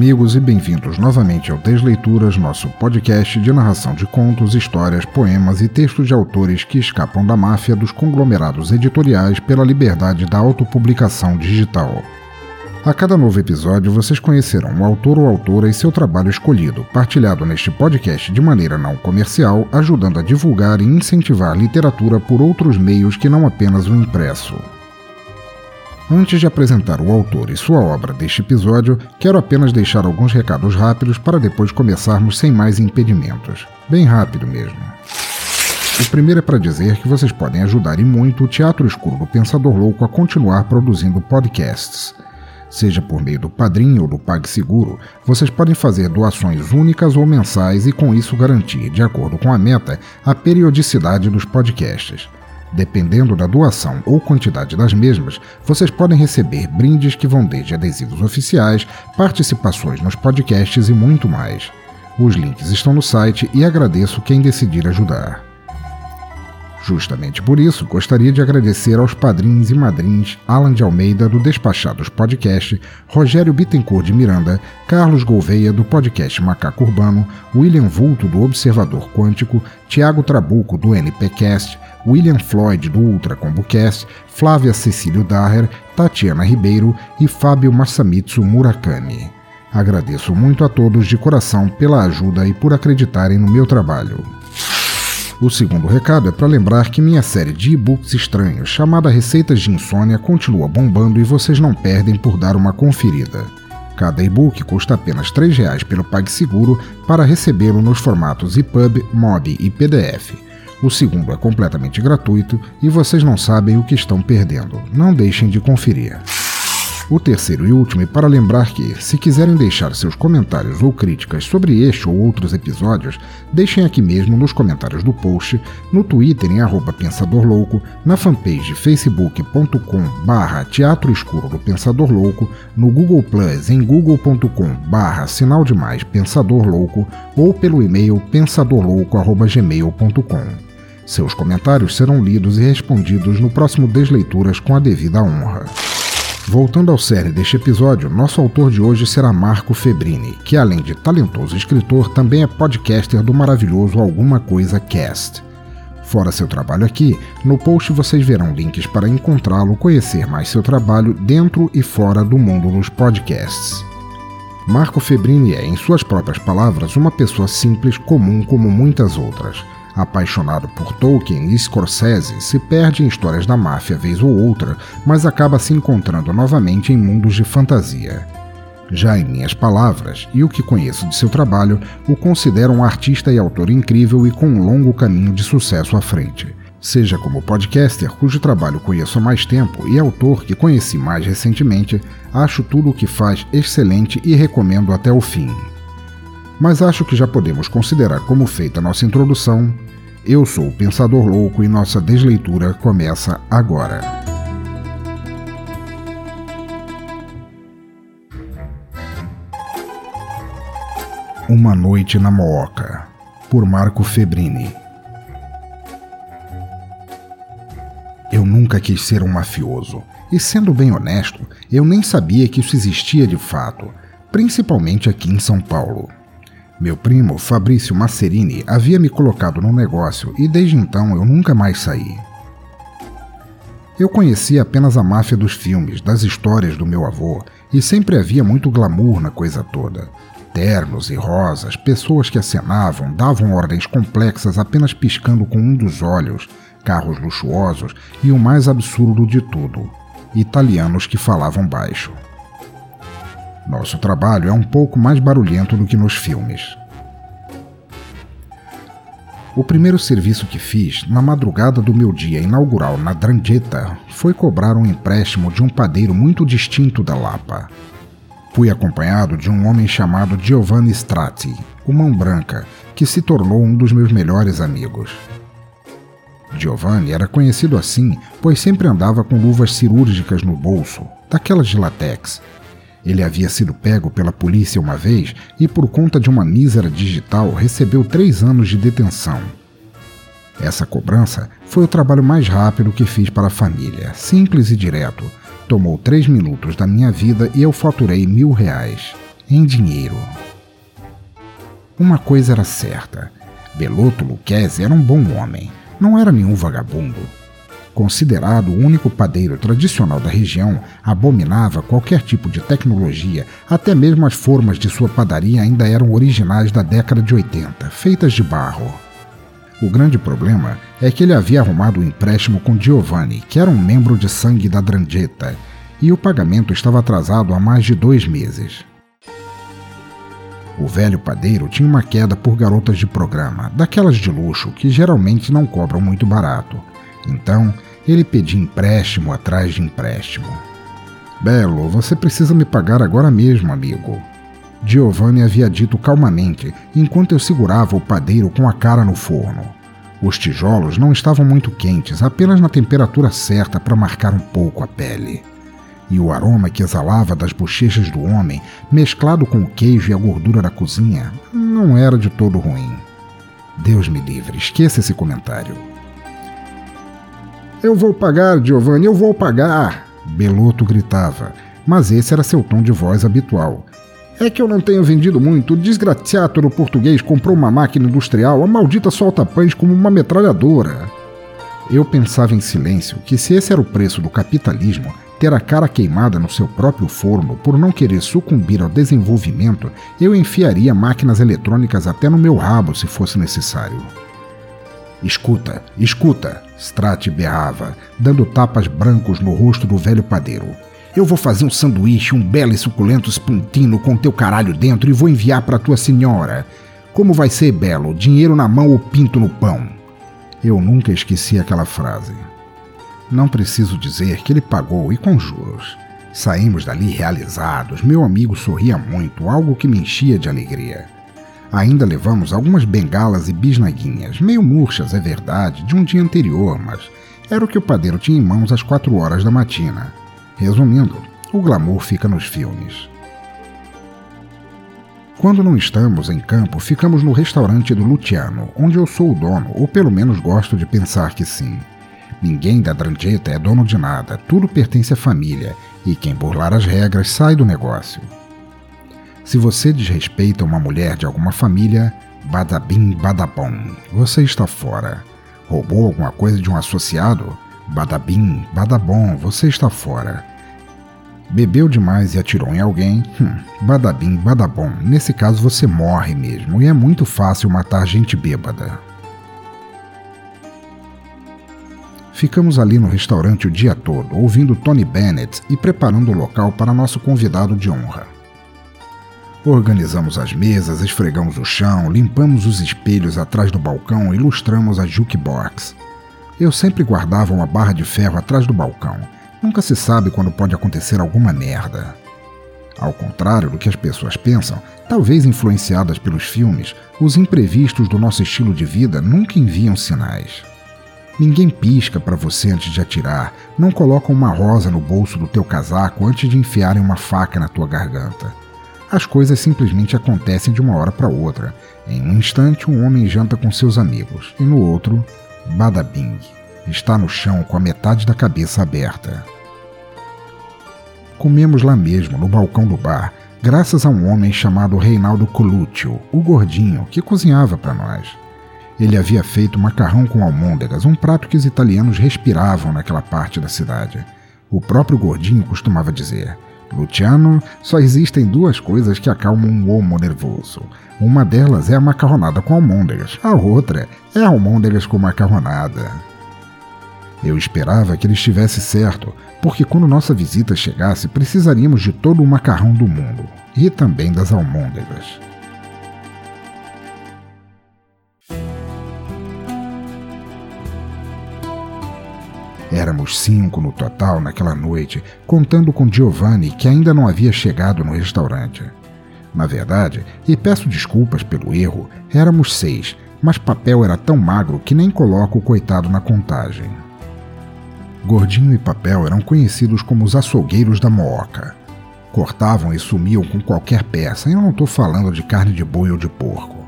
Amigos, e bem-vindos novamente ao Desleituras, nosso podcast de narração de contos, histórias, poemas e textos de autores que escapam da máfia dos conglomerados editoriais pela liberdade da autopublicação digital. A cada novo episódio, vocês conhecerão o autor ou autora e seu trabalho escolhido, partilhado neste podcast de maneira não comercial, ajudando a divulgar e incentivar literatura por outros meios que não apenas o impresso. Antes de apresentar o autor e sua obra deste episódio, quero apenas deixar alguns recados rápidos para depois começarmos sem mais impedimentos. Bem rápido mesmo. O primeiro é para dizer que vocês podem ajudar e muito o Teatro Escuro do Pensador Louco a continuar produzindo podcasts. Seja por meio do Padrinho ou do PagSeguro, vocês podem fazer doações únicas ou mensais e com isso garantir, de acordo com a meta, a periodicidade dos podcasts. Dependendo da doação ou quantidade das mesmas, vocês podem receber brindes que vão desde adesivos oficiais, participações nos podcasts e muito mais. Os links estão no site e agradeço quem decidir ajudar. Justamente por isso, gostaria de agradecer aos padrinhos e madrinhos Alan de Almeida, do Despachados Podcast, Rogério Bittencourt de Miranda, Carlos Gouveia, do podcast Macaco Urbano, William Vulto, do Observador Quântico, Tiago Trabuco, do NPcast, William Floyd, do Ultra ComboCast, Flávia Cecílio Daher, Tatiana Ribeiro e Fábio Masamitsu Murakami. Agradeço muito a todos de coração pela ajuda e por acreditarem no meu trabalho. O segundo recado é para lembrar que minha série de e-books estranhos, chamada Receitas de Insônia, continua bombando e vocês não perdem por dar uma conferida. Cada e-book custa apenas R$ reais pelo PagSeguro para recebê-lo nos formatos EPUB, MOB e PDF. O segundo é completamente gratuito e vocês não sabem o que estão perdendo. Não deixem de conferir. O terceiro e último é para lembrar que, se quiserem deixar seus comentários ou críticas sobre este ou outros episódios, deixem aqui mesmo nos comentários do post, no Twitter em arroba Pensador Louco, na fanpage facebook.com barra Teatro Escuro do Pensador Louco, no Google Plus em google.com barra Sinal Demais Pensador Louco ou pelo e-mail pensadorlouco.gmail.com. Seus comentários serão lidos e respondidos no próximo Desleituras com a devida honra. Voltando ao série deste episódio, nosso autor de hoje será Marco Febrini, que além de talentoso escritor, também é podcaster do maravilhoso Alguma Coisa Cast. Fora seu trabalho aqui, no post vocês verão links para encontrá-lo, conhecer mais seu trabalho dentro e fora do mundo dos podcasts. Marco Febrini é, em suas próprias palavras, uma pessoa simples, comum como muitas outras Apaixonado por Tolkien Scorsese, se perde em histórias da máfia vez ou outra, mas acaba se encontrando novamente em mundos de fantasia. Já em minhas palavras, e o que conheço de seu trabalho, o considero um artista e autor incrível e com um longo caminho de sucesso à frente. Seja como podcaster, cujo trabalho conheço há mais tempo, e autor que conheci mais recentemente, acho tudo o que faz excelente e recomendo até o fim mas acho que já podemos considerar como feita nossa introdução. Eu sou o Pensador Louco e nossa desleitura começa agora. Uma Noite na Mooca, por Marco Febrini. Eu nunca quis ser um mafioso, e sendo bem honesto, eu nem sabia que isso existia de fato, principalmente aqui em São Paulo. Meu primo, Fabrício Masserini, havia me colocado no negócio e desde então eu nunca mais saí. Eu conhecia apenas a máfia dos filmes, das histórias do meu avô, e sempre havia muito glamour na coisa toda. Ternos e rosas, pessoas que acenavam, davam ordens complexas apenas piscando com um dos olhos, carros luxuosos e o mais absurdo de tudo: italianos que falavam baixo. Nosso trabalho é um pouco mais barulhento do que nos filmes. O primeiro serviço que fiz, na madrugada do meu dia inaugural na Drangheta, foi cobrar um empréstimo de um padeiro muito distinto da Lapa. Fui acompanhado de um homem chamado Giovanni Strati, o Mão Branca, que se tornou um dos meus melhores amigos. Giovanni era conhecido assim, pois sempre andava com luvas cirúrgicas no bolso, daquelas de latex. Ele havia sido pego pela polícia uma vez e, por conta de uma mísera digital, recebeu três anos de detenção. Essa cobrança foi o trabalho mais rápido que fiz para a família, simples e direto. Tomou três minutos da minha vida e eu faturei mil reais, em dinheiro. Uma coisa era certa: Beloto Lucchese era um bom homem, não era nenhum vagabundo. Considerado o único padeiro tradicional da região, abominava qualquer tipo de tecnologia, até mesmo as formas de sua padaria ainda eram originais da década de 80, feitas de barro. O grande problema é que ele havia arrumado um empréstimo com Giovanni, que era um membro de sangue da Drangheta, e o pagamento estava atrasado há mais de dois meses. O velho padeiro tinha uma queda por garotas de programa, daquelas de luxo que geralmente não cobram muito barato. Então, ele pedia empréstimo atrás de empréstimo. Belo, você precisa me pagar agora mesmo, amigo. Giovanni havia dito calmamente, enquanto eu segurava o padeiro com a cara no forno. Os tijolos não estavam muito quentes, apenas na temperatura certa para marcar um pouco a pele. E o aroma que exalava das bochechas do homem, mesclado com o queijo e a gordura da cozinha, não era de todo ruim. Deus me livre, esqueça esse comentário. Eu vou pagar, Giovanni, eu vou pagar! Beloto gritava, mas esse era seu tom de voz habitual. É que eu não tenho vendido muito. O desgraciato do português comprou uma máquina industrial, a maldita solta pães como uma metralhadora. Eu pensava em silêncio que se esse era o preço do capitalismo, ter a cara queimada no seu próprio forno por não querer sucumbir ao desenvolvimento, eu enfiaria máquinas eletrônicas até no meu rabo se fosse necessário. Escuta, escuta, Strat berrava, dando tapas brancos no rosto do velho padeiro. Eu vou fazer um sanduíche, um belo e suculento spontino com teu caralho dentro e vou enviar para tua senhora. Como vai ser, Belo? Dinheiro na mão ou pinto no pão? Eu nunca esqueci aquela frase. Não preciso dizer que ele pagou e com juros. Saímos dali realizados, meu amigo sorria muito, algo que me enchia de alegria. Ainda levamos algumas bengalas e bisnaguinhas, meio murchas, é verdade, de um dia anterior, mas era o que o padeiro tinha em mãos às quatro horas da matina. Resumindo, o glamour fica nos filmes. Quando não estamos em campo, ficamos no restaurante do Luciano, onde eu sou o dono, ou pelo menos gosto de pensar que sim. Ninguém da Drangheta é dono de nada, tudo pertence à família, e quem burlar as regras sai do negócio. Se você desrespeita uma mulher de alguma família, badabim badabom, você está fora. Roubou alguma coisa de um associado? Badabim badabom, você está fora. Bebeu demais e atirou em alguém? Hum, badabim, badabom. Nesse caso você morre mesmo, e é muito fácil matar gente bêbada. Ficamos ali no restaurante o dia todo, ouvindo Tony Bennett e preparando o local para nosso convidado de honra. Organizamos as mesas, esfregamos o chão, limpamos os espelhos atrás do balcão e ilustramos a jukebox. Eu sempre guardava uma barra de ferro atrás do balcão Nunca se sabe quando pode acontecer alguma merda. Ao contrário do que as pessoas pensam, talvez influenciadas pelos filmes, os imprevistos do nosso estilo de vida nunca enviam sinais. Ninguém pisca para você antes de atirar, não colocam uma rosa no bolso do teu casaco antes de enfiarem uma faca na tua garganta. As coisas simplesmente acontecem de uma hora para outra. Em um instante, um homem janta com seus amigos, e no outro, badabing está no chão com a metade da cabeça aberta. Comemos lá mesmo, no balcão do bar, graças a um homem chamado Reinaldo Coluccio, o gordinho, que cozinhava para nós. Ele havia feito macarrão com almôndegas, um prato que os italianos respiravam naquela parte da cidade. O próprio gordinho costumava dizer: Luciano, só existem duas coisas que acalmam um homo nervoso. Uma delas é a macarronada com almôndegas, a outra é almôndegas com macarronada. Eu esperava que ele estivesse certo, porque quando nossa visita chegasse, precisaríamos de todo o macarrão do mundo e também das almôndegas. Éramos cinco no total naquela noite, contando com Giovanni, que ainda não havia chegado no restaurante. Na verdade, e peço desculpas pelo erro, éramos seis, mas Papel era tão magro que nem coloco o coitado na contagem. Gordinho e Papel eram conhecidos como os açougueiros da Mooca. Cortavam e sumiam com qualquer peça, e eu não estou falando de carne de boi ou de porco.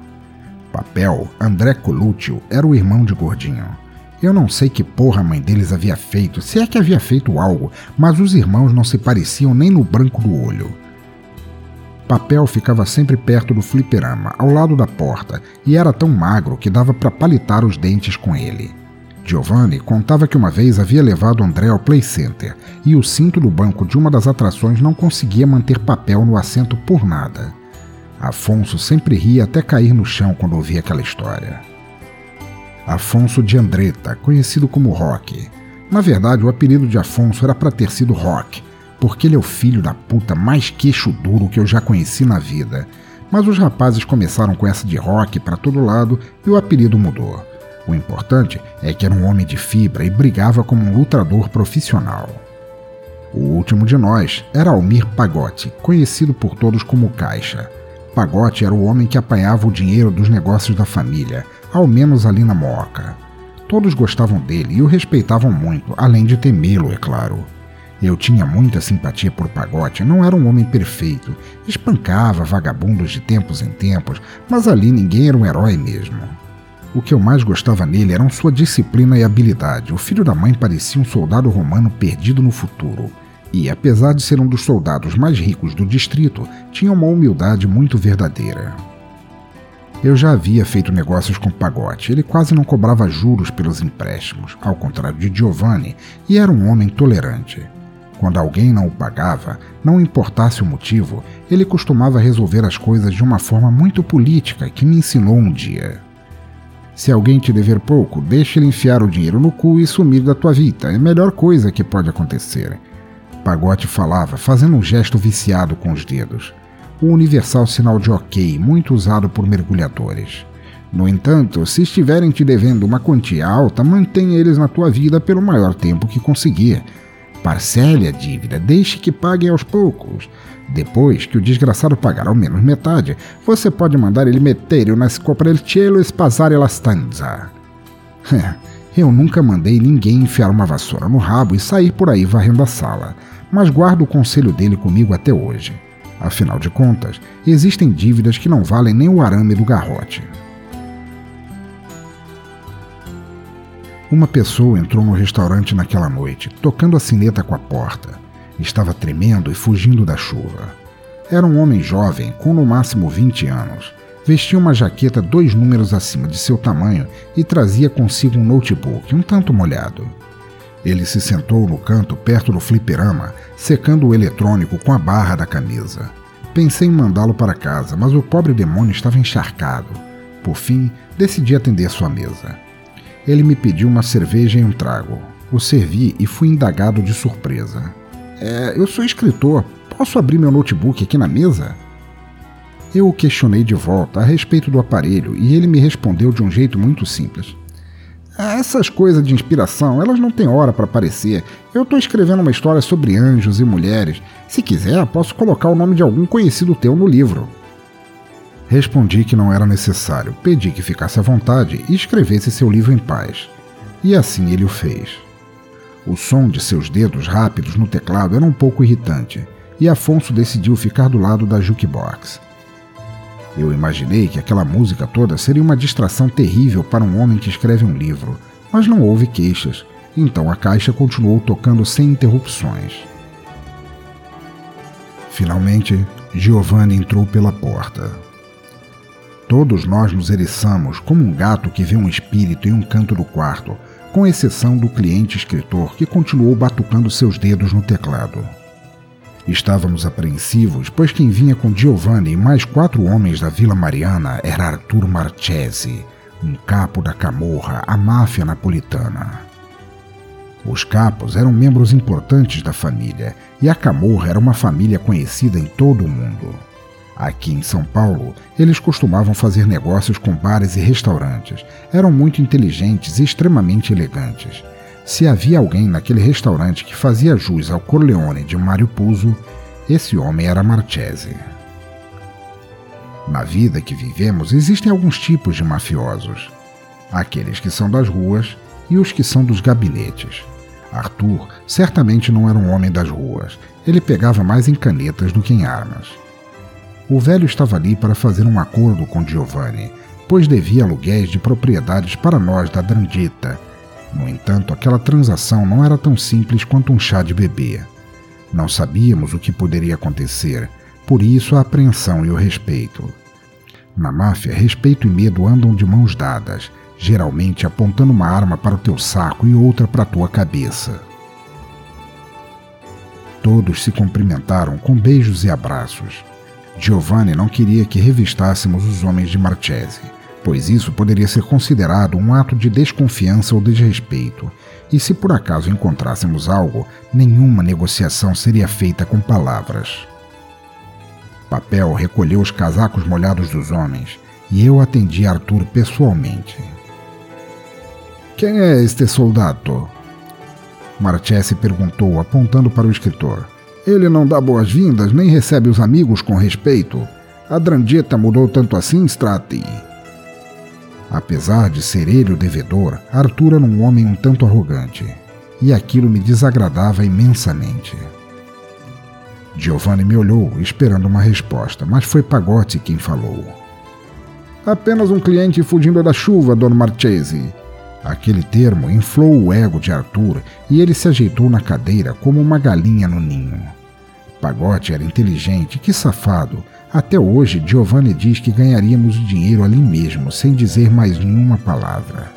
Papel, André Colúcio, era o irmão de Gordinho. Eu não sei que porra a mãe deles havia feito, se é que havia feito algo, mas os irmãos não se pareciam nem no branco do olho. Papel ficava sempre perto do fliperama, ao lado da porta, e era tão magro que dava para palitar os dentes com ele. Giovanni contava que uma vez havia levado André ao Play Center e o cinto do banco de uma das atrações não conseguia manter papel no assento por nada. Afonso sempre ria até cair no chão quando ouvia aquela história. Afonso de Andretta, conhecido como Rock. Na verdade, o apelido de Afonso era para ter sido Rock, porque ele é o filho da puta mais queixo duro que eu já conheci na vida. Mas os rapazes começaram com essa de Rock para todo lado e o apelido mudou. O importante é que era um homem de fibra e brigava como um lutador profissional. O último de nós era Almir Pagotti, conhecido por todos como Caixa. Pagotti era o homem que apanhava o dinheiro dos negócios da família, ao menos ali na Moca. Todos gostavam dele e o respeitavam muito, além de temê-lo, é claro. Eu tinha muita simpatia por Pagotti, não era um homem perfeito, espancava vagabundos de tempos em tempos, mas ali ninguém era um herói mesmo. O que eu mais gostava nele eram sua disciplina e habilidade. O filho da mãe parecia um soldado romano perdido no futuro. E, apesar de ser um dos soldados mais ricos do distrito, tinha uma humildade muito verdadeira. Eu já havia feito negócios com Pagotti. Ele quase não cobrava juros pelos empréstimos, ao contrário de Giovanni, e era um homem tolerante. Quando alguém não o pagava, não importasse o motivo, ele costumava resolver as coisas de uma forma muito política que me ensinou um dia. Se alguém te dever pouco, deixe ele enfiar o dinheiro no cu e sumir da tua vida. É a melhor coisa que pode acontecer. Pagote falava, fazendo um gesto viciado com os dedos. O universal sinal de ok, muito usado por mergulhadores. No entanto, se estiverem te devendo uma quantia alta, mantenha eles na tua vida pelo maior tempo que conseguir. Parcele a dívida, deixe que paguem aos poucos. Depois que o desgraçado pagar ao menos metade, você pode mandar ele meter na scoprelcielo e spasare la stanza. Eu nunca mandei ninguém enfiar uma vassoura no rabo e sair por aí varrendo a sala, mas guardo o conselho dele comigo até hoje. Afinal de contas, existem dívidas que não valem nem o arame do garrote. Uma pessoa entrou no restaurante naquela noite, tocando a sineta com a porta. Estava tremendo e fugindo da chuva. Era um homem jovem, com no máximo 20 anos. Vestia uma jaqueta dois números acima de seu tamanho e trazia consigo um notebook, um tanto molhado. Ele se sentou no canto perto do fliperama, secando o eletrônico com a barra da camisa. Pensei em mandá-lo para casa, mas o pobre demônio estava encharcado. Por fim, decidi atender sua mesa. Ele me pediu uma cerveja e um trago. O servi e fui indagado de surpresa. É, eu sou escritor. Posso abrir meu notebook aqui na mesa? Eu o questionei de volta a respeito do aparelho e ele me respondeu de um jeito muito simples. Ah, essas coisas de inspiração, elas não têm hora para aparecer. Eu estou escrevendo uma história sobre anjos e mulheres. Se quiser, posso colocar o nome de algum conhecido teu no livro. Respondi que não era necessário, pedi que ficasse à vontade e escrevesse seu livro em paz. E assim ele o fez. O som de seus dedos rápidos no teclado era um pouco irritante, e Afonso decidiu ficar do lado da jukebox. Eu imaginei que aquela música toda seria uma distração terrível para um homem que escreve um livro, mas não houve queixas, então a caixa continuou tocando sem interrupções. Finalmente, Giovanni entrou pela porta. Todos nós nos eriçamos como um gato que vê um espírito em um canto do quarto, com exceção do cliente escritor que continuou batucando seus dedos no teclado. Estávamos apreensivos, pois quem vinha com Giovanni e mais quatro homens da Vila Mariana era Arthur Marchesi, um capo da Camorra, a máfia napolitana. Os capos eram membros importantes da família e a Camorra era uma família conhecida em todo o mundo. Aqui em São Paulo, eles costumavam fazer negócios com bares e restaurantes. Eram muito inteligentes e extremamente elegantes. Se havia alguém naquele restaurante que fazia jus ao Corleone de Mario Puzo, esse homem era Marchese. Na vida que vivemos existem alguns tipos de mafiosos: aqueles que são das ruas e os que são dos gabinetes. Arthur certamente não era um homem das ruas, ele pegava mais em canetas do que em armas. O velho estava ali para fazer um acordo com Giovanni, pois devia aluguéis de propriedades para nós da Drandita. No entanto, aquela transação não era tão simples quanto um chá de bebê. Não sabíamos o que poderia acontecer, por isso a apreensão e o respeito. Na máfia, respeito e medo andam de mãos dadas, geralmente apontando uma arma para o teu saco e outra para a tua cabeça. Todos se cumprimentaram com beijos e abraços. Giovanni não queria que revistássemos os homens de Marchese, pois isso poderia ser considerado um ato de desconfiança ou desrespeito, e se por acaso encontrássemos algo, nenhuma negociação seria feita com palavras. Papel recolheu os casacos molhados dos homens e eu atendi Arthur pessoalmente. Quem é este soldado? Marchese perguntou, apontando para o escritor. Ele não dá boas-vindas nem recebe os amigos com respeito. A Drandieta mudou tanto assim, Strati. Apesar de ser ele o devedor, Arthur era um homem um tanto arrogante, e aquilo me desagradava imensamente. Giovanni me olhou, esperando uma resposta, mas foi Pagotti quem falou. Apenas um cliente fugindo da chuva, Don Marchese. Aquele termo inflou o ego de Arthur e ele se ajeitou na cadeira como uma galinha no ninho. Pagote era inteligente, que safado. Até hoje, Giovanni diz que ganharíamos o dinheiro ali mesmo, sem dizer mais nenhuma palavra.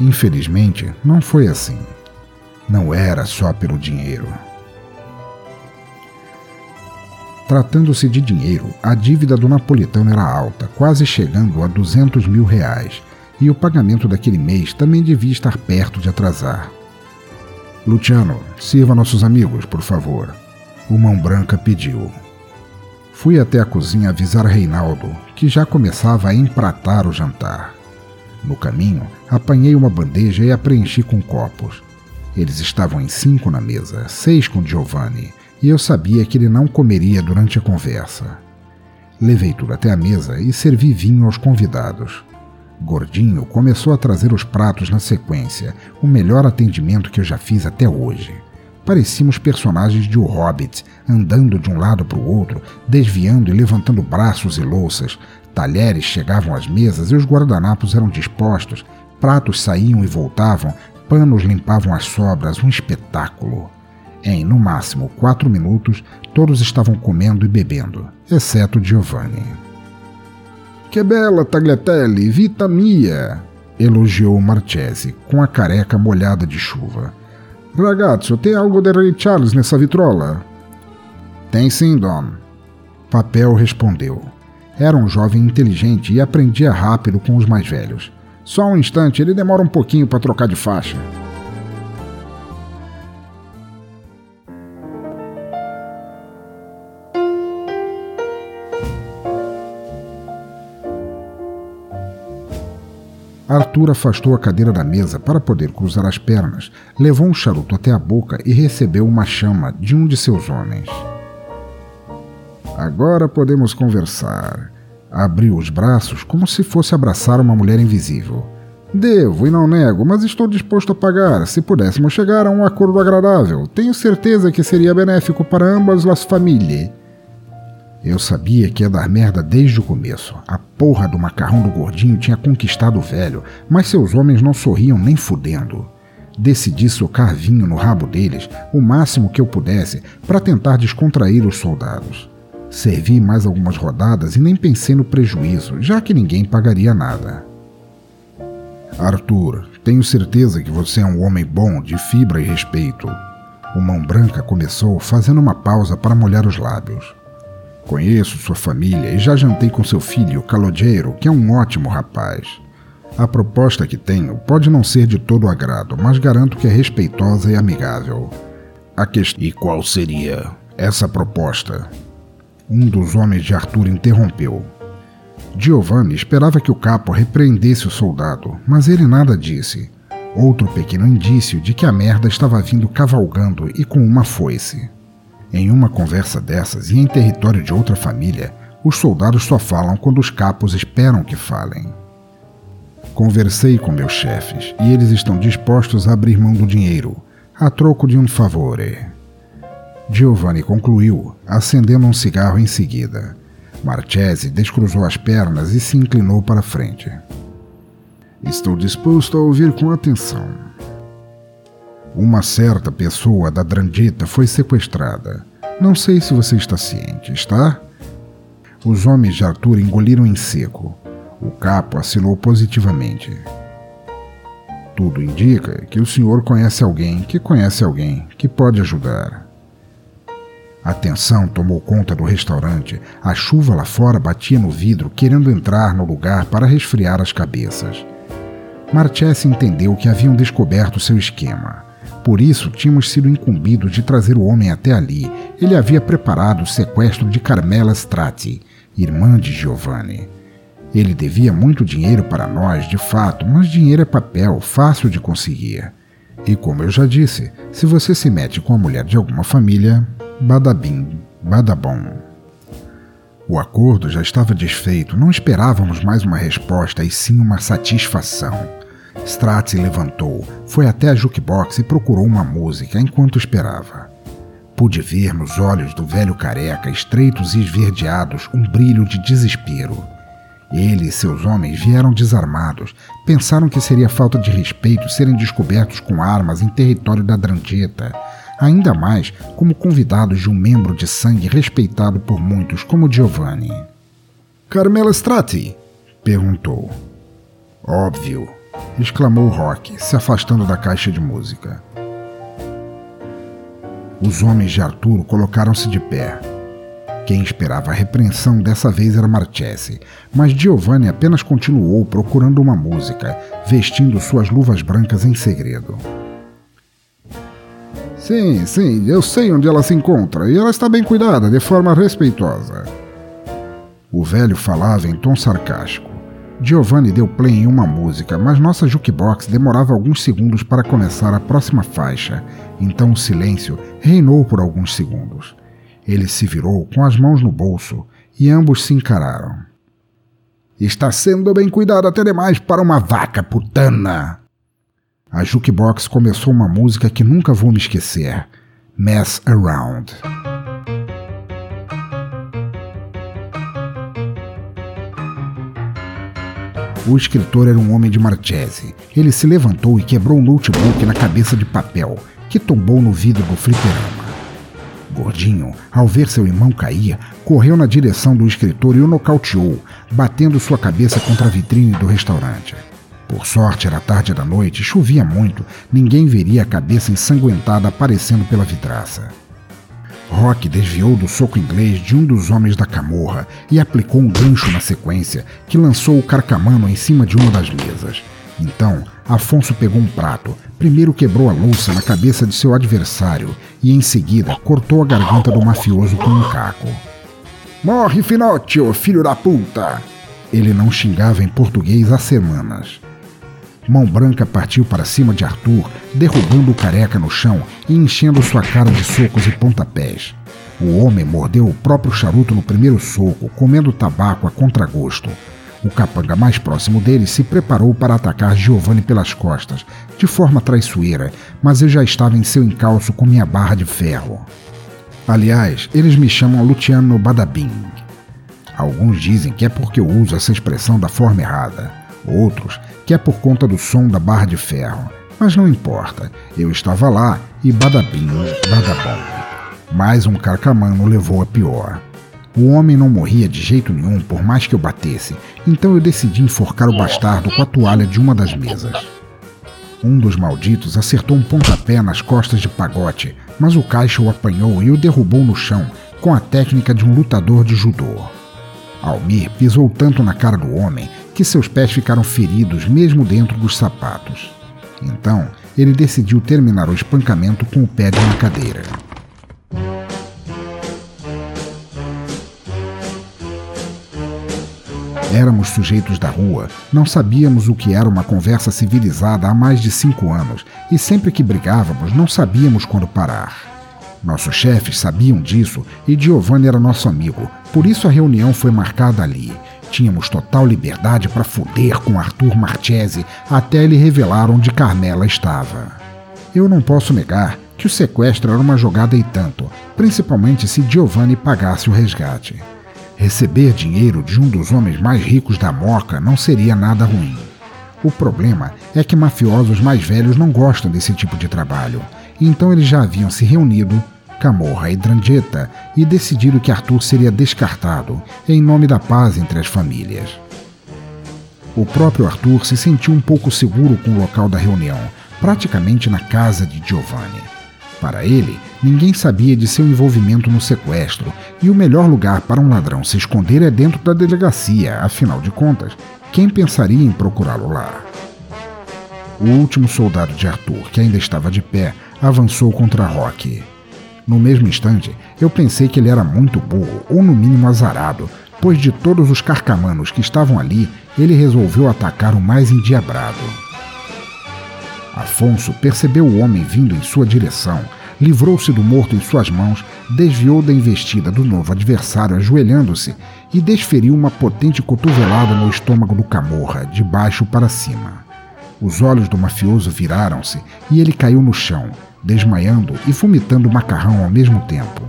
Infelizmente, não foi assim. Não era só pelo dinheiro. Tratando-se de dinheiro, a dívida do napolitano era alta, quase chegando a 200 mil reais, e o pagamento daquele mês também devia estar perto de atrasar. Luciano, sirva nossos amigos, por favor. O Mão Branca pediu. Fui até a cozinha avisar Reinaldo, que já começava a empratar o jantar. No caminho, apanhei uma bandeja e a preenchi com copos. Eles estavam em cinco na mesa, seis com Giovanni, e eu sabia que ele não comeria durante a conversa. Levei tudo até a mesa e servi vinho aos convidados. Gordinho começou a trazer os pratos na sequência, o melhor atendimento que eu já fiz até hoje. Parecíamos personagens de O Hobbit, andando de um lado para o outro, desviando e levantando braços e louças. Talheres chegavam às mesas e os guardanapos eram dispostos, pratos saíam e voltavam, panos limpavam as sobras, um espetáculo. Em, no máximo, quatro minutos, todos estavam comendo e bebendo, exceto Giovanni. Que bela tagliatelle, vita mia! elogiou Marchese, com a careca molhada de chuva. Ragazzo, tem algo de Ray Charles nessa vitrola? Tem sim, Dom. Papel respondeu. Era um jovem inteligente e aprendia rápido com os mais velhos. Só um instante, ele demora um pouquinho para trocar de faixa. Arthur afastou a cadeira da mesa para poder cruzar as pernas, levou um charuto até a boca e recebeu uma chama de um de seus homens. Agora podemos conversar. Abriu os braços como se fosse abraçar uma mulher invisível. Devo e não nego, mas estou disposto a pagar se pudéssemos chegar a um acordo agradável. Tenho certeza que seria benéfico para ambas as famílias. Eu sabia que ia dar merda desde o começo. A porra do macarrão do gordinho tinha conquistado o velho, mas seus homens não sorriam nem fudendo. Decidi socar vinho no rabo deles, o máximo que eu pudesse, para tentar descontrair os soldados. Servi mais algumas rodadas e nem pensei no prejuízo, já que ninguém pagaria nada. Arthur, tenho certeza que você é um homem bom, de fibra e respeito. O mão branca começou, fazendo uma pausa para molhar os lábios. Conheço sua família e já jantei com seu filho, Calogero, que é um ótimo rapaz. A proposta que tenho pode não ser de todo agrado, mas garanto que é respeitosa e amigável. A quest... E qual seria essa proposta? Um dos homens de Arthur interrompeu. Giovanni esperava que o capo repreendesse o soldado, mas ele nada disse. Outro pequeno indício de que a merda estava vindo cavalgando e com uma foice. Em uma conversa dessas e em território de outra família, os soldados só falam quando os capos esperam que falem. Conversei com meus chefes e eles estão dispostos a abrir mão do dinheiro, a troco de um favore. Giovanni concluiu, acendendo um cigarro em seguida. Marchese descruzou as pernas e se inclinou para frente. Estou disposto a ouvir com atenção. Uma certa pessoa da Drandita foi sequestrada. Não sei se você está ciente, está? Os homens de Arthur engoliram em seco. O capo assinou positivamente. Tudo indica que o senhor conhece alguém que conhece alguém que pode ajudar. A tensão tomou conta do restaurante. A chuva lá fora batia no vidro, querendo entrar no lugar para resfriar as cabeças. Marchese entendeu que haviam descoberto seu esquema. Por isso, tínhamos sido incumbidos de trazer o homem até ali. Ele havia preparado o sequestro de Carmela Strati, irmã de Giovanni. Ele devia muito dinheiro para nós, de fato, mas dinheiro é papel, fácil de conseguir. E como eu já disse, se você se mete com a mulher de alguma família, badabim, badabom. O acordo já estava desfeito, não esperávamos mais uma resposta e sim uma satisfação. Stratzi levantou, foi até a jukebox e procurou uma música enquanto esperava. Pude ver nos olhos do velho careca, estreitos e esverdeados, um brilho de desespero. Ele e seus homens vieram desarmados. Pensaram que seria falta de respeito serem descobertos com armas em território da Drangheta, ainda mais como convidados de um membro de sangue respeitado por muitos como Giovanni. Carmela Strati? perguntou. Óbvio, exclamou Rock, se afastando da caixa de música. Os homens de Arturo colocaram-se de pé. Quem esperava a repreensão dessa vez era Marchese, mas Giovanni apenas continuou procurando uma música, vestindo suas luvas brancas em segredo. Sim, sim, eu sei onde ela se encontra e ela está bem cuidada, de forma respeitosa. O velho falava em tom sarcástico. Giovanni deu play em uma música, mas nossa jukebox demorava alguns segundos para começar a próxima faixa, então o silêncio reinou por alguns segundos. Ele se virou com as mãos no bolso e ambos se encararam. Está sendo bem cuidado até demais para uma vaca putana! A jukebox começou uma música que nunca vou me esquecer: Mess Around. O escritor era um homem de Marchese. Ele se levantou e quebrou um notebook na cabeça de papel, que tombou no vidro do fliperama. Gordinho, ao ver seu irmão cair, correu na direção do escritor e o nocauteou, batendo sua cabeça contra a vitrine do restaurante. Por sorte, era tarde da noite, chovia muito, ninguém veria a cabeça ensanguentada aparecendo pela vidraça. Rock desviou do soco inglês de um dos homens da camorra e aplicou um gancho na sequência que lançou o carcamano em cima de uma das mesas. Então, Afonso pegou um prato, primeiro quebrou a louça na cabeça de seu adversário e, em seguida, cortou a garganta do mafioso com um caco. Morre, Finocchio, filho da puta! Ele não xingava em português há semanas. Mão Branca partiu para cima de Arthur, derrubando o careca no chão e enchendo sua cara de socos e pontapés. O homem mordeu o próprio charuto no primeiro soco, comendo tabaco a contragosto. O capanga mais próximo dele se preparou para atacar Giovanni pelas costas, de forma traiçoeira, mas eu já estava em seu encalço com minha barra de ferro. Aliás, eles me chamam Luciano Badabing. Alguns dizem que é porque eu uso essa expressão da forma errada. Outros que é por conta do som da barra de ferro. Mas não importa, eu estava lá e badabim, badabom. Mais um carcamano levou a pior. O homem não morria de jeito nenhum por mais que eu batesse, então eu decidi enforcar o bastardo com a toalha de uma das mesas. Um dos malditos acertou um pontapé nas costas de Pagote, mas o caixa o apanhou e o derrubou no chão com a técnica de um lutador de judô. Almir pisou tanto na cara do homem que seus pés ficaram feridos mesmo dentro dos sapatos. Então, ele decidiu terminar o espancamento com o pé de uma cadeira. Éramos sujeitos da rua, não sabíamos o que era uma conversa civilizada há mais de cinco anos e sempre que brigávamos não sabíamos quando parar. Nossos chefes sabiam disso e Giovanni era nosso amigo, por isso a reunião foi marcada ali. Tínhamos total liberdade para foder com Arthur Marchese até ele revelar onde Carmela estava. Eu não posso negar que o sequestro era uma jogada e tanto, principalmente se Giovanni pagasse o resgate. Receber dinheiro de um dos homens mais ricos da Moca não seria nada ruim. O problema é que mafiosos mais velhos não gostam desse tipo de trabalho, então eles já haviam se reunido, Camorra e Drangheta, e decidido que Arthur seria descartado, em nome da paz entre as famílias. O próprio Arthur se sentiu um pouco seguro com o local da reunião, praticamente na casa de Giovanni. Para ele, ninguém sabia de seu envolvimento no sequestro, e o melhor lugar para um ladrão se esconder é dentro da delegacia, afinal de contas, quem pensaria em procurá-lo lá? O último soldado de Arthur, que ainda estava de pé, avançou contra Rock. No mesmo instante, eu pensei que ele era muito burro, ou no mínimo azarado, pois de todos os carcamanos que estavam ali, ele resolveu atacar o mais endiabrado. Afonso percebeu o homem vindo em sua direção, livrou-se do morto em suas mãos, desviou da investida do novo adversário ajoelhando-se e desferiu uma potente cotovelada no estômago do camorra, de baixo para cima. Os olhos do mafioso viraram-se e ele caiu no chão, desmaiando e vomitando macarrão ao mesmo tempo.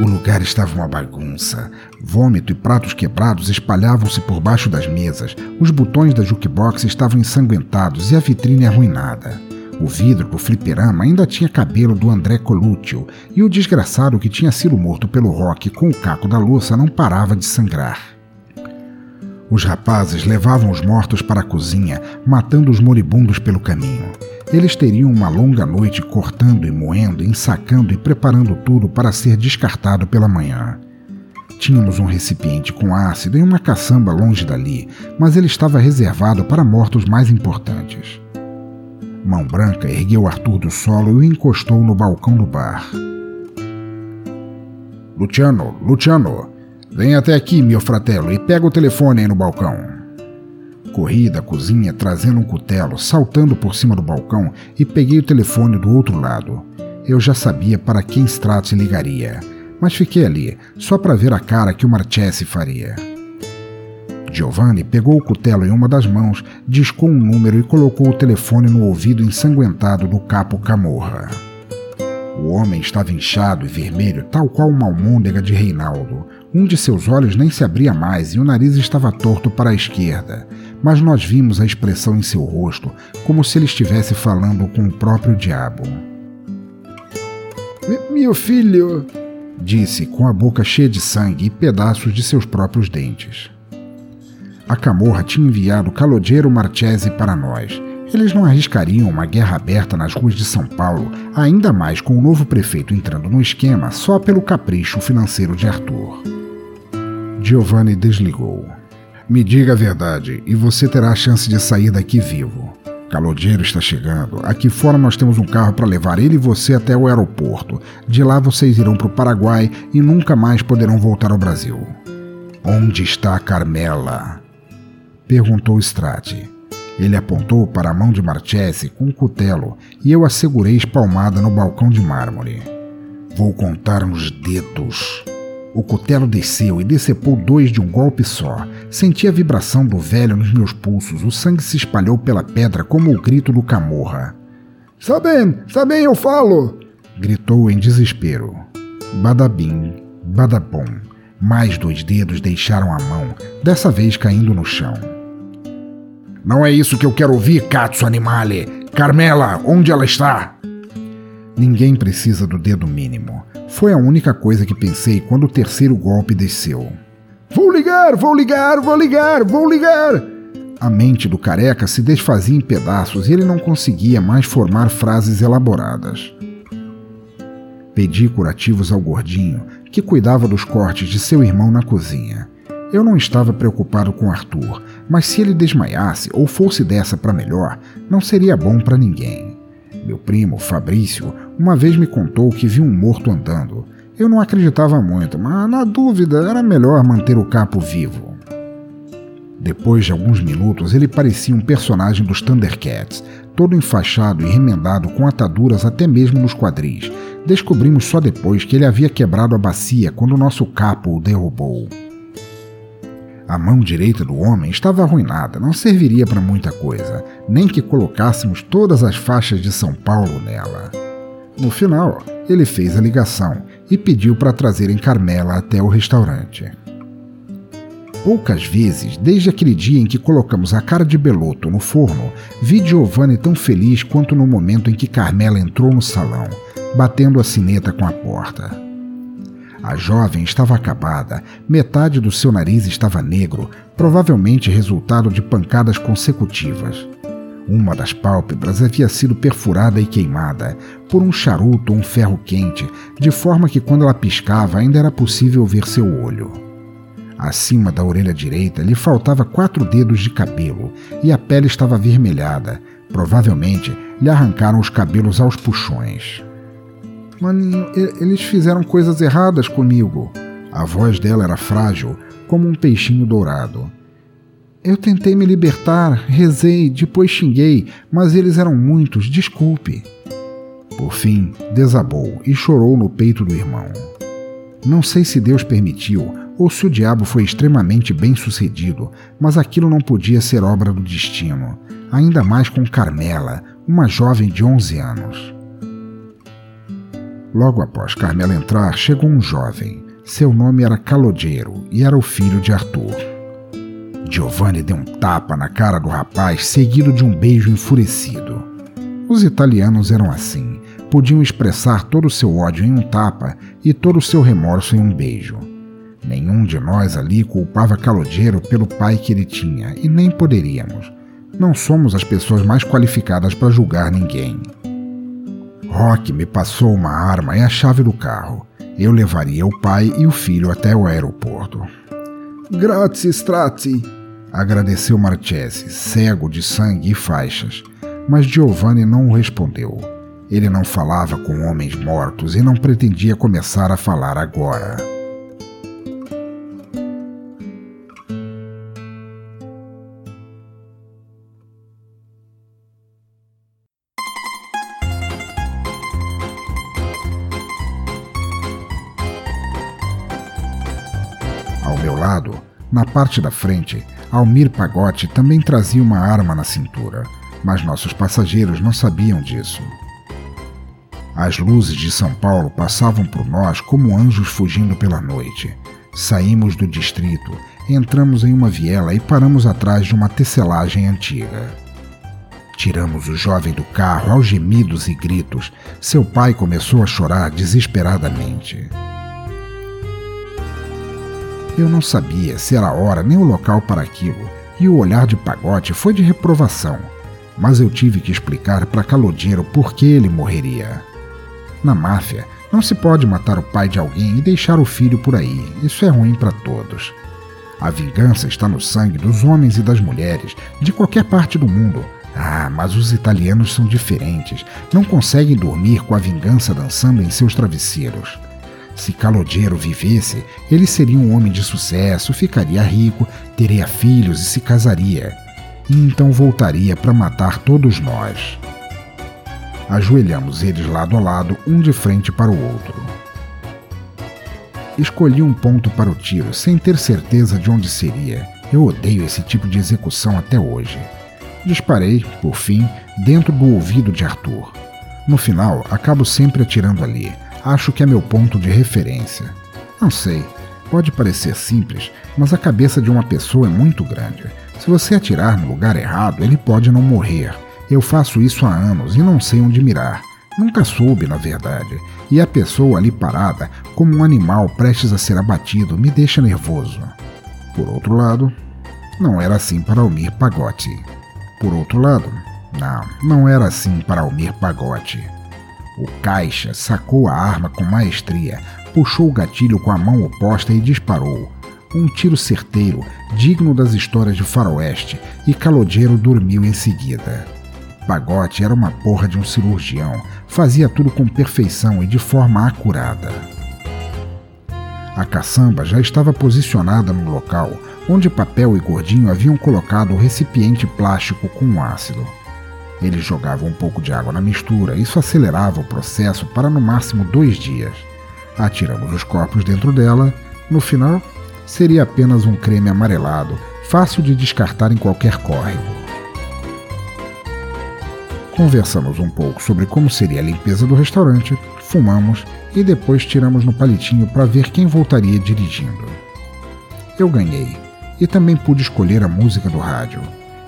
O lugar estava uma bagunça. Vômito e pratos quebrados espalhavam-se por baixo das mesas, os botões da jukebox estavam ensanguentados e a vitrine arruinada. O vidro do fliperama ainda tinha cabelo do André Colúcio e o desgraçado que tinha sido morto pelo Rock com o caco da louça não parava de sangrar. Os rapazes levavam os mortos para a cozinha, matando os moribundos pelo caminho. Eles teriam uma longa noite cortando e moendo, ensacando e preparando tudo para ser descartado pela manhã. Tínhamos um recipiente com ácido e uma caçamba longe dali, mas ele estava reservado para mortos mais importantes. Mão Branca ergueu Arthur do solo e o encostou no balcão do bar. Luciano, Luciano, vem até aqui, meu fratello, e pega o telefone aí no balcão. Corri da cozinha trazendo um cutelo, saltando por cima do balcão e peguei o telefone do outro lado. Eu já sabia para quem Strat ligaria, mas fiquei ali, só para ver a cara que o Marchese faria. Giovanni pegou o cutelo em uma das mãos, discou um número e colocou o telefone no ouvido ensanguentado do capo Camorra. O homem estava inchado e vermelho, tal qual uma almôndega de Reinaldo. Um de seus olhos nem se abria mais e o nariz estava torto para a esquerda, mas nós vimos a expressão em seu rosto, como se ele estivesse falando com o próprio diabo. Meu filho, disse, com a boca cheia de sangue e pedaços de seus próprios dentes. A Camorra tinha enviado Calogero Marchese para nós. Eles não arriscariam uma guerra aberta nas ruas de São Paulo, ainda mais com o novo prefeito entrando no esquema só pelo capricho financeiro de Arthur. Giovanni desligou. Me diga a verdade, e você terá a chance de sair daqui vivo. Calogero está chegando. Aqui fora nós temos um carro para levar ele e você até o aeroporto. De lá vocês irão para o Paraguai e nunca mais poderão voltar ao Brasil. Onde está Carmela? Perguntou Strati. Ele apontou para a mão de Marchese com um cutelo e eu assegurei espalmada no balcão de mármore. Vou contar nos dedos. O cutelo desceu e decepou dois de um golpe só. Senti a vibração do velho nos meus pulsos. O sangue se espalhou pela pedra como o grito do camorra. Sabem, sabem, eu falo! gritou em desespero. Badabim, badabom. Mais dois dedos deixaram a mão, dessa vez caindo no chão. Não é isso que eu quero ouvir, Katsu Animale! Carmela, onde ela está? Ninguém precisa do dedo mínimo. Foi a única coisa que pensei quando o terceiro golpe desceu. Vou ligar, vou ligar, vou ligar, vou ligar! A mente do careca se desfazia em pedaços e ele não conseguia mais formar frases elaboradas. Pedi curativos ao gordinho, que cuidava dos cortes de seu irmão na cozinha. Eu não estava preocupado com Arthur, mas se ele desmaiasse ou fosse dessa para melhor, não seria bom para ninguém. Meu primo, Fabrício, uma vez me contou que viu um morto andando. Eu não acreditava muito, mas na dúvida era melhor manter o capo vivo. Depois de alguns minutos, ele parecia um personagem dos Thundercats, todo enfaixado e remendado com ataduras até mesmo nos quadris. Descobrimos só depois que ele havia quebrado a bacia quando nosso capo o derrubou. A mão direita do homem estava arruinada, não serviria para muita coisa, nem que colocássemos todas as faixas de São Paulo nela. No final, ele fez a ligação e pediu para trazerem Carmela até o restaurante. Poucas vezes, desde aquele dia em que colocamos a cara de Beloto no forno, vi Giovanni tão feliz quanto no momento em que Carmela entrou no salão, batendo a sineta com a porta. A jovem estava acabada, metade do seu nariz estava negro, provavelmente resultado de pancadas consecutivas. Uma das pálpebras havia sido perfurada e queimada por um charuto ou um ferro quente, de forma que quando ela piscava ainda era possível ver seu olho. Acima da orelha direita lhe faltava quatro dedos de cabelo e a pele estava avermelhada. Provavelmente lhe arrancaram os cabelos aos puxões. Maninho, eles fizeram coisas erradas comigo. A voz dela era frágil, como um peixinho dourado. Eu tentei me libertar, rezei, depois xinguei, mas eles eram muitos, desculpe. Por fim, desabou e chorou no peito do irmão. Não sei se Deus permitiu ou se o diabo foi extremamente bem sucedido, mas aquilo não podia ser obra do destino, ainda mais com Carmela, uma jovem de 11 anos. Logo após Carmela entrar, chegou um jovem. Seu nome era Calogero e era o filho de Arthur. Giovanni deu um tapa na cara do rapaz, seguido de um beijo enfurecido. Os italianos eram assim, podiam expressar todo o seu ódio em um tapa e todo o seu remorso em um beijo. Nenhum de nós ali culpava Calogero pelo pai que ele tinha, e nem poderíamos. Não somos as pessoas mais qualificadas para julgar ninguém. Rock me passou uma arma e a chave do carro. Eu levaria o pai e o filho até o aeroporto. Grazie, strati! agradeceu Marchese, cego de sangue e faixas. Mas Giovanni não respondeu. Ele não falava com homens mortos e não pretendia começar a falar agora. Na parte da frente, Almir Pagotti também trazia uma arma na cintura, mas nossos passageiros não sabiam disso. As luzes de São Paulo passavam por nós como anjos fugindo pela noite. Saímos do distrito, entramos em uma viela e paramos atrás de uma tecelagem antiga. Tiramos o jovem do carro aos gemidos e gritos. Seu pai começou a chorar desesperadamente. Eu não sabia se era a hora nem o local para aquilo, e o olhar de Pagote foi de reprovação, mas eu tive que explicar para Calogero por que ele morreria. Na máfia, não se pode matar o pai de alguém e deixar o filho por aí, isso é ruim para todos. A vingança está no sangue dos homens e das mulheres, de qualquer parte do mundo. Ah, mas os italianos são diferentes, não conseguem dormir com a vingança dançando em seus travesseiros. Se Calogero vivesse, ele seria um homem de sucesso, ficaria rico, teria filhos e se casaria. E então voltaria para matar todos nós. Ajoelhamos eles lado a lado, um de frente para o outro. Escolhi um ponto para o tiro, sem ter certeza de onde seria. Eu odeio esse tipo de execução até hoje. Disparei, por fim, dentro do ouvido de Arthur. No final, acabo sempre atirando ali, acho que é meu ponto de referência. Não sei, pode parecer simples, mas a cabeça de uma pessoa é muito grande. Se você atirar no lugar errado, ele pode não morrer. Eu faço isso há anos e não sei onde mirar. Nunca soube, na verdade. E a pessoa ali parada, como um animal prestes a ser abatido, me deixa nervoso. Por outro lado, não era assim para Almir Pagotti. Por outro lado, não, não era assim para Almir Pagotti. O caixa sacou a arma com maestria, puxou o gatilho com a mão oposta e disparou. um tiro certeiro, digno das histórias de faroeste, e Calodeiro dormiu em seguida. Pagote era uma porra de um cirurgião, fazia tudo com perfeição e de forma acurada. A caçamba já estava posicionada no local, onde Papel e Gordinho haviam colocado o recipiente plástico com ácido. Eles jogavam um pouco de água na mistura, isso acelerava o processo para no máximo dois dias. Atiramos os corpos dentro dela, no final, seria apenas um creme amarelado, fácil de descartar em qualquer córrego. Conversamos um pouco sobre como seria a limpeza do restaurante, fumamos e depois tiramos no palitinho para ver quem voltaria dirigindo. Eu ganhei e também pude escolher a música do rádio.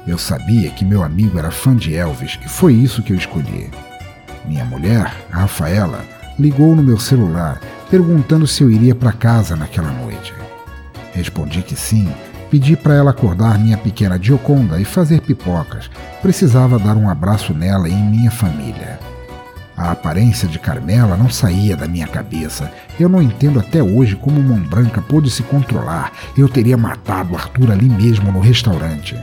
Eu sabia que meu amigo era fã de Elvis e foi isso que eu escolhi. Minha mulher, Rafaela, ligou no meu celular perguntando se eu iria para casa naquela noite. Respondi que sim, pedi para ela acordar minha pequena Gioconda e fazer pipocas. Precisava dar um abraço nela e em minha família. A aparência de Carmela não saía da minha cabeça. Eu não entendo até hoje como Mão Branca pôde se controlar. Eu teria matado Arthur ali mesmo no restaurante.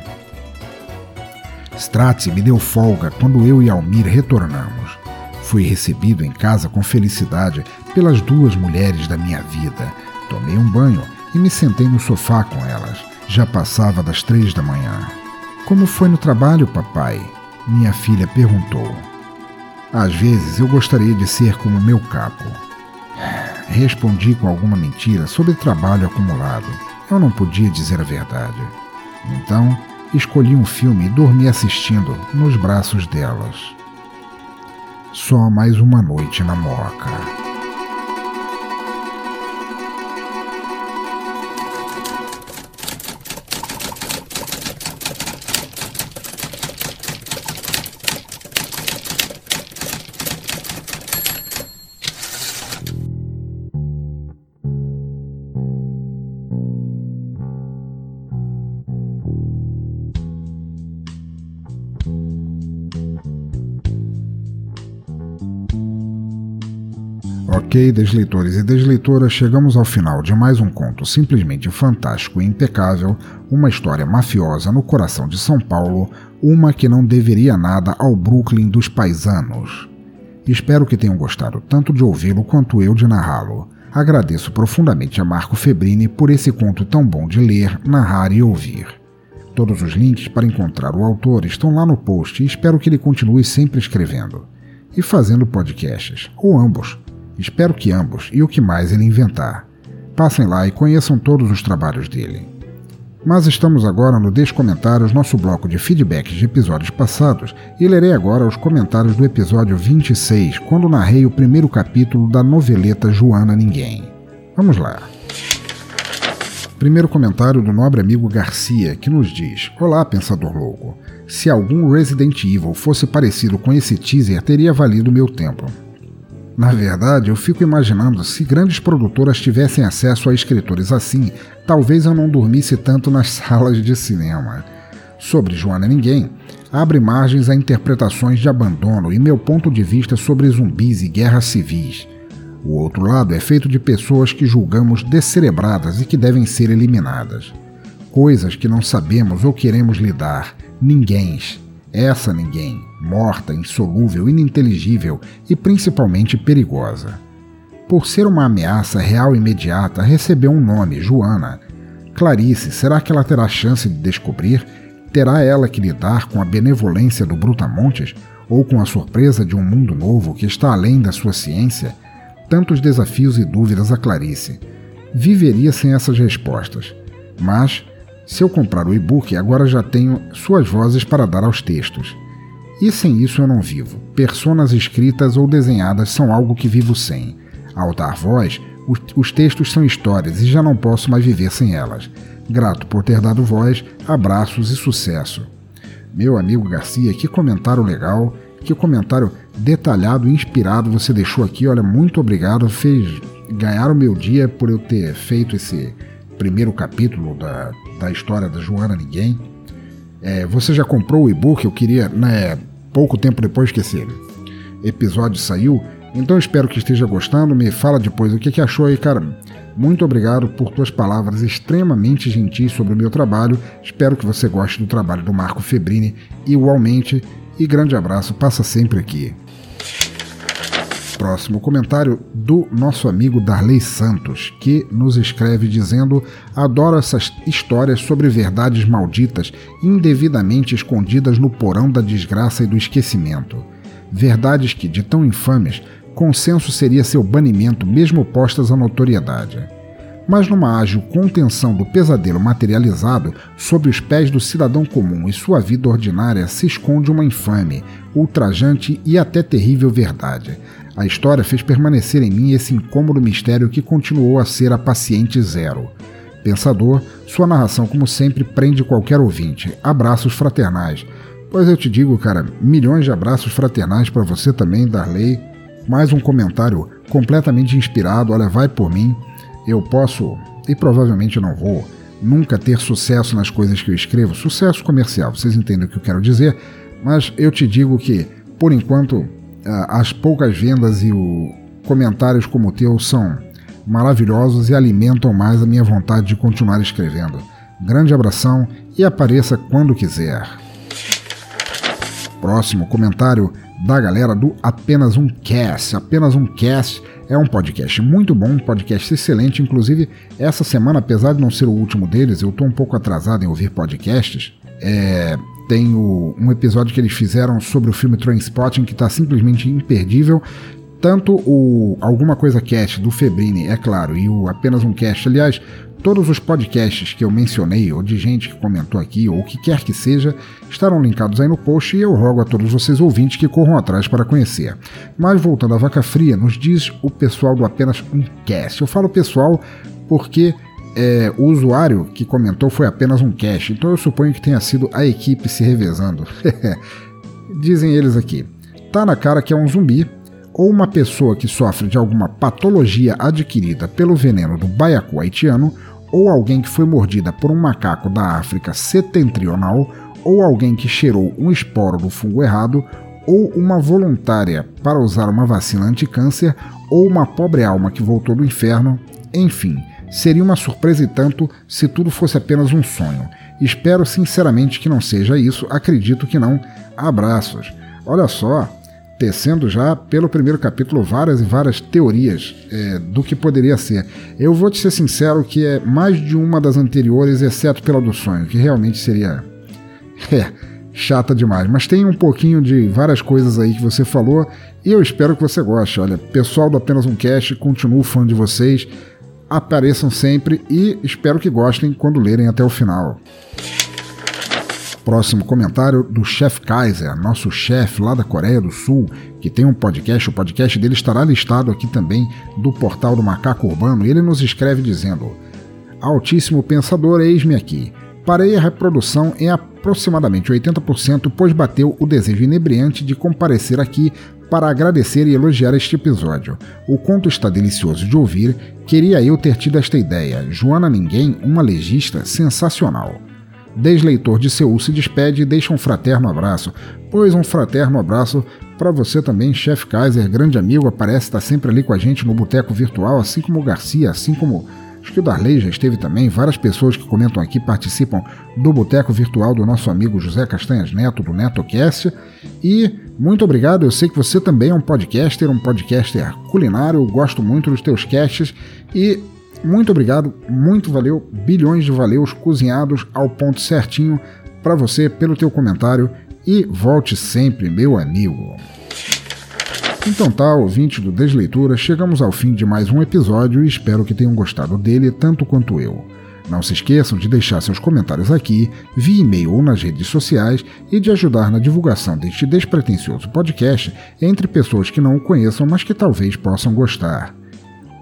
Stratzi me deu folga quando eu e Almir retornamos. Fui recebido em casa com felicidade pelas duas mulheres da minha vida. Tomei um banho e me sentei no sofá com elas. Já passava das três da manhã. Como foi no trabalho, papai? Minha filha perguntou. Às vezes eu gostaria de ser como meu capo. Respondi com alguma mentira sobre trabalho acumulado. Eu não podia dizer a verdade. Então, escolhi um filme e dormi assistindo nos braços delas. Só mais uma noite na moca. Ok, desleitores e desleitoras, chegamos ao final de mais um conto simplesmente fantástico e impecável, uma história mafiosa no coração de São Paulo, uma que não deveria nada ao Brooklyn dos paisanos. Espero que tenham gostado tanto de ouvi-lo quanto eu de narrá-lo. Agradeço profundamente a Marco Febrini por esse conto tão bom de ler, narrar e ouvir. Todos os links para encontrar o autor estão lá no post e espero que ele continue sempre escrevendo e fazendo podcasts, ou ambos Espero que ambos e o que mais ele inventar. Passem lá e conheçam todos os trabalhos dele. Mas estamos agora no Descomentários, nosso bloco de feedbacks de episódios passados, e lerei agora os comentários do episódio 26, quando narrei o primeiro capítulo da noveleta Joana Ninguém. Vamos lá. Primeiro comentário do nobre amigo Garcia, que nos diz: Olá, pensador louco. Se algum Resident Evil fosse parecido com esse teaser, teria valido meu tempo. Na verdade, eu fico imaginando se grandes produtoras tivessem acesso a escritores assim, talvez eu não dormisse tanto nas salas de cinema. Sobre Joana Ninguém, abre margens a interpretações de abandono e meu ponto de vista sobre zumbis e guerras civis. O outro lado é feito de pessoas que julgamos descerebradas e que devem ser eliminadas. Coisas que não sabemos ou queremos lidar, ninguém. Essa ninguém, morta, insolúvel, ininteligível e principalmente perigosa. Por ser uma ameaça real e imediata, recebeu um nome, Joana. Clarice, será que ela terá chance de descobrir? Terá ela que lidar com a benevolência do Brutamontes ou com a surpresa de um mundo novo que está além da sua ciência? Tantos desafios e dúvidas a Clarice. Viveria sem essas respostas. Mas se eu comprar o e-book, agora já tenho suas vozes para dar aos textos. E sem isso eu não vivo. Personas escritas ou desenhadas são algo que vivo sem. Ao dar voz, os textos são histórias e já não posso mais viver sem elas. Grato por ter dado voz, abraços e sucesso. Meu amigo Garcia, que comentário legal, que comentário detalhado e inspirado você deixou aqui. Olha, muito obrigado. Fez ganhar o meu dia por eu ter feito esse primeiro capítulo da, da história da Joana Ninguém. É, você já comprou o e-book? Eu queria, né, pouco tempo depois que esse episódio saiu, Então espero que esteja gostando, me fala depois o que, que achou aí, cara. Muito obrigado por tuas palavras extremamente gentis sobre o meu trabalho. Espero que você goste do trabalho do Marco Febrini igualmente. E grande abraço, passa sempre aqui. Próximo comentário do nosso amigo Darley Santos, que nos escreve dizendo: Adoro essas histórias sobre verdades malditas indevidamente escondidas no porão da desgraça e do esquecimento. Verdades que, de tão infames, consenso seria seu banimento, mesmo postas à notoriedade. Mas numa ágil contenção do pesadelo materializado, sob os pés do cidadão comum e sua vida ordinária se esconde uma infame, ultrajante e até terrível verdade. A história fez permanecer em mim esse incômodo mistério que continuou a ser a paciente zero. Pensador, sua narração, como sempre, prende qualquer ouvinte. Abraços fraternais. Pois eu te digo, cara, milhões de abraços fraternais para você também, Darley mais um comentário completamente inspirado. Olha, vai por mim. Eu posso, e provavelmente não vou, nunca ter sucesso nas coisas que eu escrevo, sucesso comercial, vocês entendem o que eu quero dizer, mas eu te digo que, por enquanto, as poucas vendas e o comentários como o teu são maravilhosos e alimentam mais a minha vontade de continuar escrevendo. Grande abração e apareça quando quiser. Próximo comentário da galera do Apenas um Cast. Apenas um Cast é um podcast muito bom, um podcast excelente. Inclusive, essa semana, apesar de não ser o último deles, eu estou um pouco atrasado em ouvir podcasts. É, tem o, um episódio que eles fizeram sobre o filme Trainspotting que está simplesmente imperdível. Tanto o Alguma Coisa Cast do Febrini, é claro, e o Apenas um Cast. Aliás, Todos os podcasts que eu mencionei, ou de gente que comentou aqui, ou o que quer que seja, estarão linkados aí no post e eu rogo a todos vocês ouvintes que corram atrás para conhecer. Mas voltando à vaca fria, nos diz o pessoal do apenas um cast. Eu falo pessoal porque é, o usuário que comentou foi apenas um cast, então eu suponho que tenha sido a equipe se revezando. Dizem eles aqui: tá na cara que é um zumbi, ou uma pessoa que sofre de alguma patologia adquirida pelo veneno do baiacu haitiano, ou alguém que foi mordida por um macaco da África setentrional, ou alguém que cheirou um esporo do fungo errado, ou uma voluntária para usar uma vacina anti-câncer, ou uma pobre alma que voltou do inferno, enfim, seria uma surpresa e tanto se tudo fosse apenas um sonho. Espero sinceramente que não seja isso, acredito que não. Abraços. Olha só, tecendo já pelo primeiro capítulo várias e várias teorias é, do que poderia ser. Eu vou te ser sincero que é mais de uma das anteriores, exceto pela do sonho, que realmente seria é, chata demais. Mas tem um pouquinho de várias coisas aí que você falou e eu espero que você goste. Olha, pessoal do Apenas um Cast, continuo fã de vocês. Apareçam sempre e espero que gostem quando lerem até o final. Próximo comentário do Chef Kaiser, nosso chefe lá da Coreia do Sul, que tem um podcast. O podcast dele estará listado aqui também do portal do Macaco Urbano. Ele nos escreve dizendo: Altíssimo pensador, eis-me aqui. Parei a reprodução em aproximadamente 80%, pois bateu o desejo inebriante de comparecer aqui para agradecer e elogiar este episódio. O conto está delicioso de ouvir, queria eu ter tido esta ideia. Joana Ninguém, uma legista sensacional. Desleitor de Seul se despede e deixa um fraterno abraço. Pois um fraterno abraço para você também, Chef Kaiser, grande amigo, aparece, está sempre ali com a gente no Boteco Virtual, assim como o Garcia, assim como acho que o Darley já esteve também. Várias pessoas que comentam aqui participam do Boteco Virtual do nosso amigo José Castanhas Neto, do NetoCast. E muito obrigado, eu sei que você também é um podcaster, um podcaster culinário, eu gosto muito dos teus casts e muito obrigado, muito valeu, bilhões de valeus cozinhados ao ponto certinho para você pelo teu comentário e volte sempre, meu amigo. Então tá, ouvinte do Desleitura, chegamos ao fim de mais um episódio e espero que tenham gostado dele tanto quanto eu. Não se esqueçam de deixar seus comentários aqui, via e-mail ou nas redes sociais e de ajudar na divulgação deste despretensioso podcast entre pessoas que não o conheçam, mas que talvez possam gostar.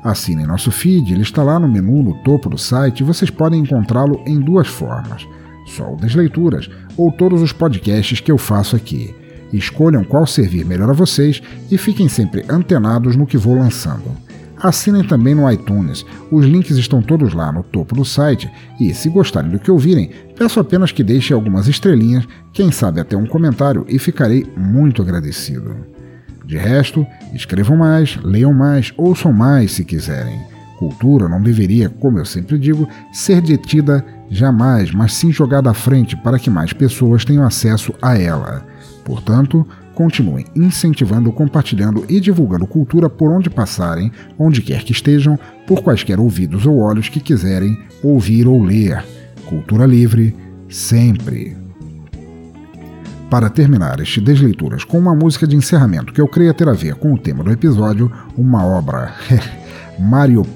Assinem nosso feed, ele está lá no menu no topo do site e vocês podem encontrá-lo em duas formas: só o das leituras ou todos os podcasts que eu faço aqui. Escolham qual servir melhor a vocês e fiquem sempre antenados no que vou lançando. Assinem também no iTunes, os links estão todos lá no topo do site e, se gostarem do que ouvirem, peço apenas que deixem algumas estrelinhas, quem sabe até um comentário e ficarei muito agradecido. De resto, escrevam mais, leiam mais, ouçam mais se quiserem. Cultura não deveria, como eu sempre digo, ser detida jamais, mas sim jogada à frente para que mais pessoas tenham acesso a ela. Portanto, continuem incentivando, compartilhando e divulgando cultura por onde passarem, onde quer que estejam, por quaisquer ouvidos ou olhos que quiserem ouvir ou ler. Cultura livre, sempre. Para terminar este Desleituras com uma música de encerramento que eu creio ter a ver com o tema do episódio, uma obra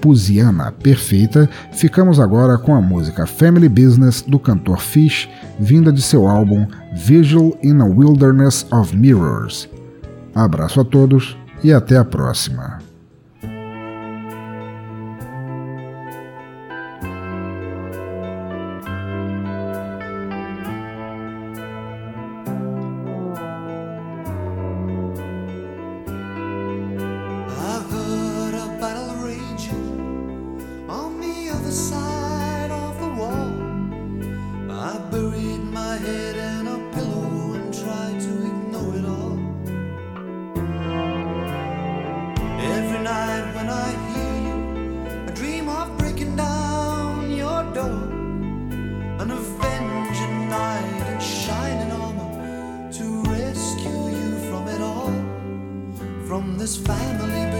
Puziana perfeita, ficamos agora com a música Family Business do cantor Fish, vinda de seu álbum Vigil in a Wilderness of Mirrors. Abraço a todos e até a próxima. this family